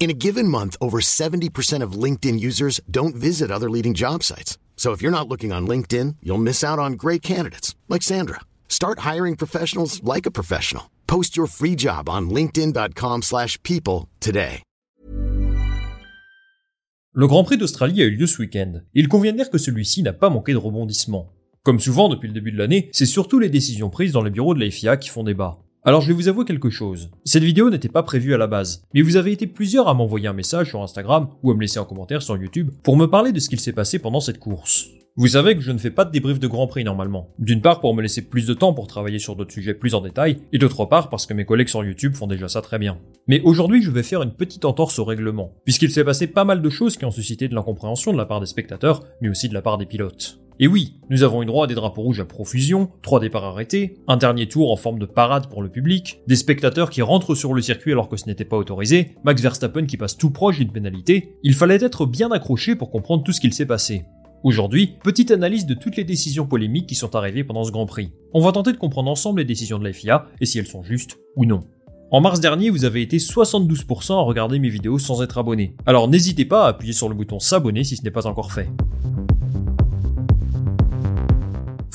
In a given month, over 70% of LinkedIn users don't visit other leading job sites. So if you're not looking on LinkedIn, you'll miss out on great candidates like Sandra. Start hiring professionals like a professional. Post your free job on linkedin.com/people today. Le Grand Prix d'Australie a eu lieu ce week-end. Il convient de dire que celui-ci n'a pas manqué de rebondissements. Comme souvent depuis le début de l'année, c'est surtout les décisions prises dans les bureaux de la FIA qui font débat. Alors je vais vous avouer quelque chose. Cette vidéo n'était pas prévue à la base, mais vous avez été plusieurs à m'envoyer un message sur Instagram ou à me laisser un commentaire sur YouTube pour me parler de ce qu'il s'est passé pendant cette course. Vous savez que je ne fais pas de débrief de Grand Prix normalement. D'une part pour me laisser plus de temps pour travailler sur d'autres sujets plus en détail, et d'autre part parce que mes collègues sur YouTube font déjà ça très bien. Mais aujourd'hui je vais faire une petite entorse au règlement, puisqu'il s'est passé pas mal de choses qui ont suscité de l'incompréhension de la part des spectateurs, mais aussi de la part des pilotes. Et oui, nous avons eu droit à des drapeaux rouges à profusion, trois départs arrêtés, un dernier tour en forme de parade pour le public, des spectateurs qui rentrent sur le circuit alors que ce n'était pas autorisé, Max Verstappen qui passe tout proche d'une pénalité. Il fallait être bien accroché pour comprendre tout ce qu'il s'est passé. Aujourd'hui, petite analyse de toutes les décisions polémiques qui sont arrivées pendant ce Grand Prix. On va tenter de comprendre ensemble les décisions de la FIA et si elles sont justes ou non. En mars dernier, vous avez été 72% à regarder mes vidéos sans être abonné. Alors n'hésitez pas à appuyer sur le bouton s'abonner si ce n'est pas encore fait.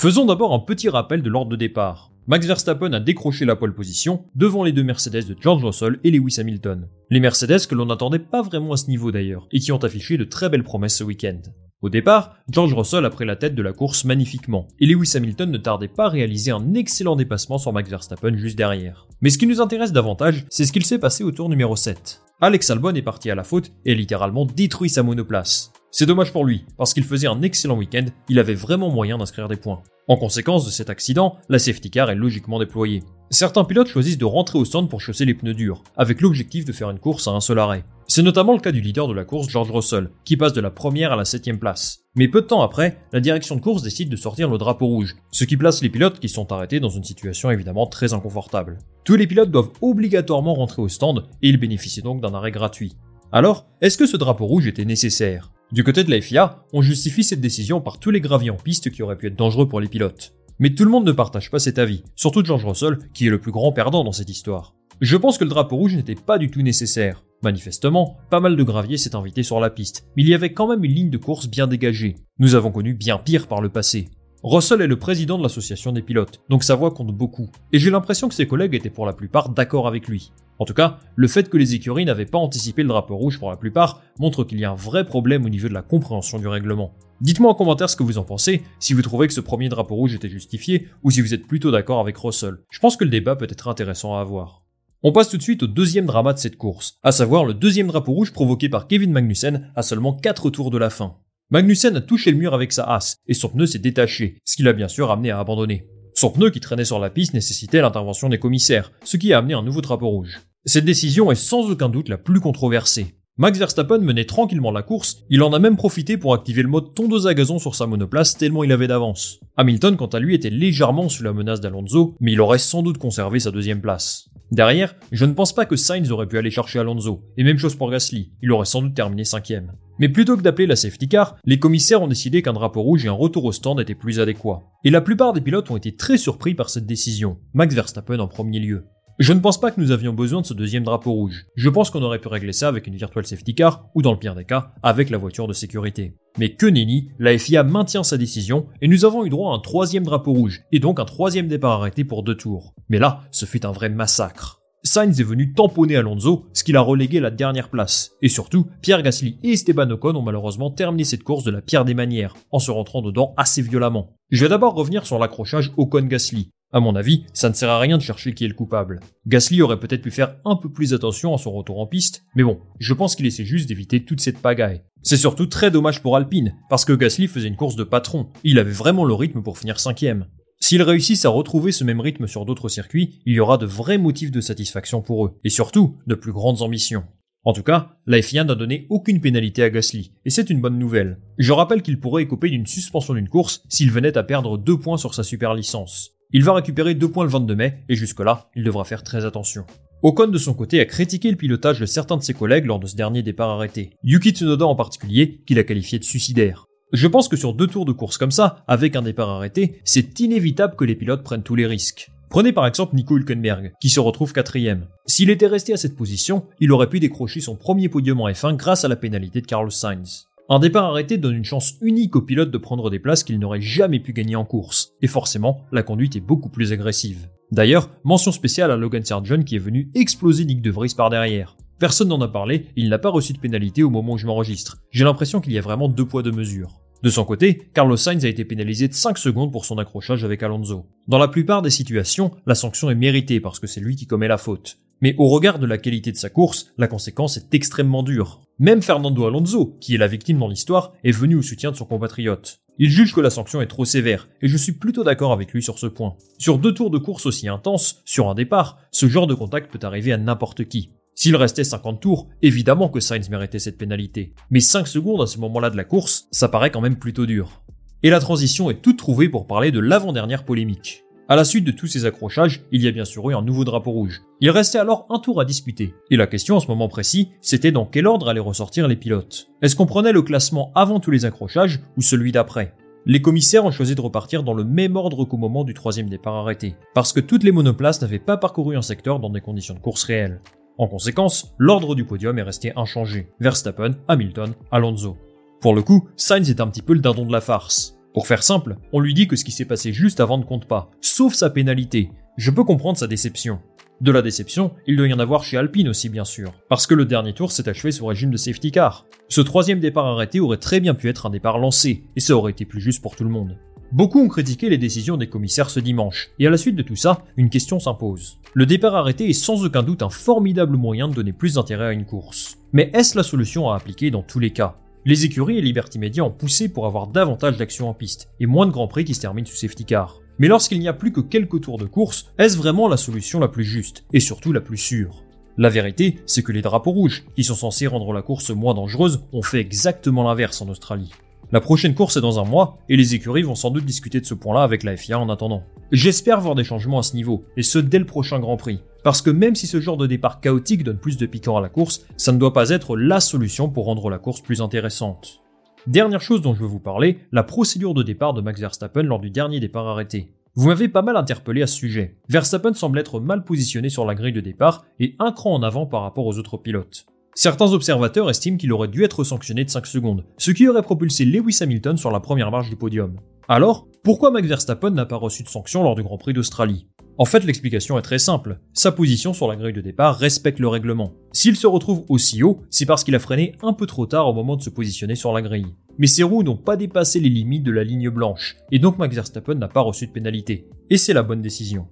Faisons d'abord un petit rappel de l'ordre de départ. Max Verstappen a décroché la pole position devant les deux Mercedes de George Russell et Lewis Hamilton. Les Mercedes que l'on n'attendait pas vraiment à ce niveau d'ailleurs, et qui ont affiché de très belles promesses ce week-end. Au départ, George Russell a pris la tête de la course magnifiquement, et Lewis Hamilton ne tardait pas à réaliser un excellent dépassement sur Max Verstappen juste derrière. Mais ce qui nous intéresse davantage, c'est ce qu'il s'est passé au tour numéro 7. Alex Albon est parti à la faute et a littéralement détruit sa monoplace. C'est dommage pour lui, parce qu'il faisait un excellent week-end, il avait vraiment moyen d'inscrire des points. En conséquence de cet accident, la safety car est logiquement déployée. Certains pilotes choisissent de rentrer au stand pour chausser les pneus durs, avec l'objectif de faire une course à un seul arrêt. C'est notamment le cas du leader de la course, George Russell, qui passe de la première à la septième place. Mais peu de temps après, la direction de course décide de sortir le drapeau rouge, ce qui place les pilotes qui sont arrêtés dans une situation évidemment très inconfortable. Tous les pilotes doivent obligatoirement rentrer au stand et ils bénéficient donc d'un arrêt gratuit. Alors, est-ce que ce drapeau rouge était nécessaire? Du côté de la FIA, on justifie cette décision par tous les graviers en piste qui auraient pu être dangereux pour les pilotes. Mais tout le monde ne partage pas cet avis, surtout George Russell, qui est le plus grand perdant dans cette histoire. Je pense que le drapeau rouge n'était pas du tout nécessaire. Manifestement, pas mal de graviers s'est invité sur la piste, mais il y avait quand même une ligne de course bien dégagée. Nous avons connu bien pire par le passé. Russell est le président de l'association des pilotes, donc sa voix compte beaucoup, et j'ai l'impression que ses collègues étaient pour la plupart d'accord avec lui. En tout cas, le fait que les écuries n'avaient pas anticipé le drapeau rouge pour la plupart montre qu'il y a un vrai problème au niveau de la compréhension du règlement. Dites-moi en commentaire ce que vous en pensez, si vous trouvez que ce premier drapeau rouge était justifié, ou si vous êtes plutôt d'accord avec Russell. Je pense que le débat peut être intéressant à avoir. On passe tout de suite au deuxième drama de cette course, à savoir le deuxième drapeau rouge provoqué par Kevin Magnussen à seulement 4 tours de la fin. Magnussen a touché le mur avec sa hasse, et son pneu s'est détaché, ce qui l'a bien sûr amené à abandonner. Son pneu qui traînait sur la piste nécessitait l'intervention des commissaires, ce qui a amené un nouveau drapeau rouge. Cette décision est sans aucun doute la plus controversée. Max Verstappen menait tranquillement la course, il en a même profité pour activer le mode tondeuse à gazon sur sa monoplace tellement il avait d'avance. Hamilton quant à lui était légèrement sous la menace d'Alonso, mais il aurait sans doute conservé sa deuxième place. Derrière, je ne pense pas que Sainz aurait pu aller chercher Alonso, et même chose pour Gasly, il aurait sans doute terminé cinquième. Mais plutôt que d'appeler la safety car, les commissaires ont décidé qu'un drapeau rouge et un retour au stand étaient plus adéquats. Et la plupart des pilotes ont été très surpris par cette décision, Max Verstappen en premier lieu. Je ne pense pas que nous avions besoin de ce deuxième drapeau rouge. Je pense qu'on aurait pu régler ça avec une virtual safety car, ou dans le pire des cas, avec la voiture de sécurité. Mais que nenni, la FIA maintient sa décision et nous avons eu droit à un troisième drapeau rouge, et donc un troisième départ arrêté pour deux tours. Mais là, ce fut un vrai massacre. Sainz est venu tamponner Alonso, ce qui l'a relégué à la dernière place. Et surtout, Pierre Gasly et Esteban Ocon ont malheureusement terminé cette course de la pire des manières, en se rentrant dedans assez violemment. Je vais d'abord revenir sur l'accrochage Ocon-Gasly. À mon avis, ça ne sert à rien de chercher qui est le coupable. Gasly aurait peut-être pu faire un peu plus attention à son retour en piste, mais bon, je pense qu'il essaie juste d'éviter toute cette pagaille. C'est surtout très dommage pour Alpine, parce que Gasly faisait une course de patron, il avait vraiment le rythme pour finir cinquième. S'ils réussissent à retrouver ce même rythme sur d'autres circuits, il y aura de vrais motifs de satisfaction pour eux, et surtout de plus grandes ambitions. En tout cas, la FIA n'a donné aucune pénalité à Gasly, et c'est une bonne nouvelle. Je rappelle qu'il pourrait écoper d'une suspension d'une course s'il venait à perdre deux points sur sa super licence. Il va récupérer deux points le 22 mai, et jusque-là, il devra faire très attention. Ocon de son côté a critiqué le pilotage de certains de ses collègues lors de ce dernier départ arrêté. Yuki Tsunoda en particulier, qu'il a qualifié de suicidaire. Je pense que sur deux tours de course comme ça, avec un départ arrêté, c'est inévitable que les pilotes prennent tous les risques. Prenez par exemple Nico Hülkenberg, qui se retrouve quatrième. S'il était resté à cette position, il aurait pu décrocher son premier podium en F1 grâce à la pénalité de Carlos Sainz. Un départ arrêté donne une chance unique aux pilotes de prendre des places qu'ils n'auraient jamais pu gagner en course, et forcément, la conduite est beaucoup plus agressive. D'ailleurs, mention spéciale à Logan Sargent qui est venu exploser Nick De Vries par derrière. Personne n'en a parlé, il n'a pas reçu de pénalité au moment où je m'enregistre. J'ai l'impression qu'il y a vraiment deux poids deux mesures. De son côté, Carlos Sainz a été pénalisé de 5 secondes pour son accrochage avec Alonso. Dans la plupart des situations, la sanction est méritée parce que c'est lui qui commet la faute. Mais au regard de la qualité de sa course, la conséquence est extrêmement dure. Même Fernando Alonso, qui est la victime dans l'histoire, est venu au soutien de son compatriote. Il juge que la sanction est trop sévère, et je suis plutôt d'accord avec lui sur ce point. Sur deux tours de course aussi intenses, sur un départ, ce genre de contact peut arriver à n'importe qui. S'il restait 50 tours, évidemment que Sainz méritait cette pénalité. Mais 5 secondes à ce moment-là de la course, ça paraît quand même plutôt dur. Et la transition est toute trouvée pour parler de l'avant-dernière polémique. À la suite de tous ces accrochages, il y a bien sûr eu un nouveau drapeau rouge. Il restait alors un tour à disputer. Et la question à ce moment précis, c'était dans quel ordre allaient ressortir les pilotes. Est-ce qu'on prenait le classement avant tous les accrochages ou celui d'après? Les commissaires ont choisi de repartir dans le même ordre qu'au moment du troisième départ arrêté, parce que toutes les monoplaces n'avaient pas parcouru un secteur dans des conditions de course réelles. En conséquence, l'ordre du podium est resté inchangé. Verstappen, Hamilton, Alonso. Pour le coup, Sainz est un petit peu le dindon de la farce. Pour faire simple, on lui dit que ce qui s'est passé juste avant ne compte pas, sauf sa pénalité. Je peux comprendre sa déception. De la déception, il doit y en avoir chez Alpine aussi bien sûr, parce que le dernier tour s'est achevé sous régime de safety car. Ce troisième départ arrêté aurait très bien pu être un départ lancé, et ça aurait été plus juste pour tout le monde. Beaucoup ont critiqué les décisions des commissaires ce dimanche, et à la suite de tout ça, une question s'impose. Le départ arrêté est sans aucun doute un formidable moyen de donner plus d'intérêt à une course. Mais est-ce la solution à appliquer dans tous les cas? Les écuries et Liberty Media ont poussé pour avoir davantage d'actions en piste, et moins de grands prix qui se terminent sous safety car. Mais lorsqu'il n'y a plus que quelques tours de course, est-ce vraiment la solution la plus juste, et surtout la plus sûre? La vérité, c'est que les drapeaux rouges, qui sont censés rendre la course moins dangereuse, ont fait exactement l'inverse en Australie. La prochaine course est dans un mois, et les écuries vont sans doute discuter de ce point-là avec la FIA en attendant. J'espère voir des changements à ce niveau, et ce dès le prochain Grand Prix. Parce que même si ce genre de départ chaotique donne plus de piquant à la course, ça ne doit pas être la solution pour rendre la course plus intéressante. Dernière chose dont je veux vous parler, la procédure de départ de Max Verstappen lors du dernier départ arrêté. Vous m'avez pas mal interpellé à ce sujet. Verstappen semble être mal positionné sur la grille de départ et un cran en avant par rapport aux autres pilotes. Certains observateurs estiment qu'il aurait dû être sanctionné de 5 secondes, ce qui aurait propulsé Lewis Hamilton sur la première marche du podium. Alors, pourquoi Max Verstappen n'a pas reçu de sanction lors du Grand Prix d'Australie? En fait, l'explication est très simple. Sa position sur la grille de départ respecte le règlement. S'il se retrouve aussi haut, c'est parce qu'il a freiné un peu trop tard au moment de se positionner sur la grille. Mais ses roues n'ont pas dépassé les limites de la ligne blanche, et donc Max Verstappen n'a pas reçu de pénalité. Et c'est la bonne décision.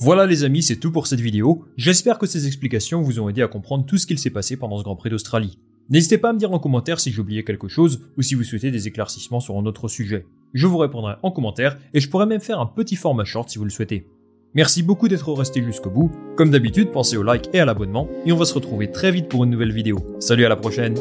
Voilà les amis, c'est tout pour cette vidéo. J'espère que ces explications vous ont aidé à comprendre tout ce qu'il s'est passé pendant ce Grand Prix d'Australie. N'hésitez pas à me dire en commentaire si j'ai oublié quelque chose ou si vous souhaitez des éclaircissements sur un autre sujet. Je vous répondrai en commentaire et je pourrais même faire un petit format short si vous le souhaitez. Merci beaucoup d'être resté jusqu'au bout. Comme d'habitude, pensez au like et à l'abonnement et on va se retrouver très vite pour une nouvelle vidéo. Salut à la prochaine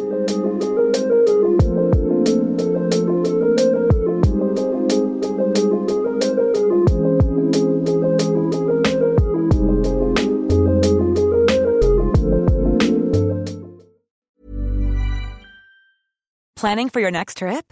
Planning for your next trip?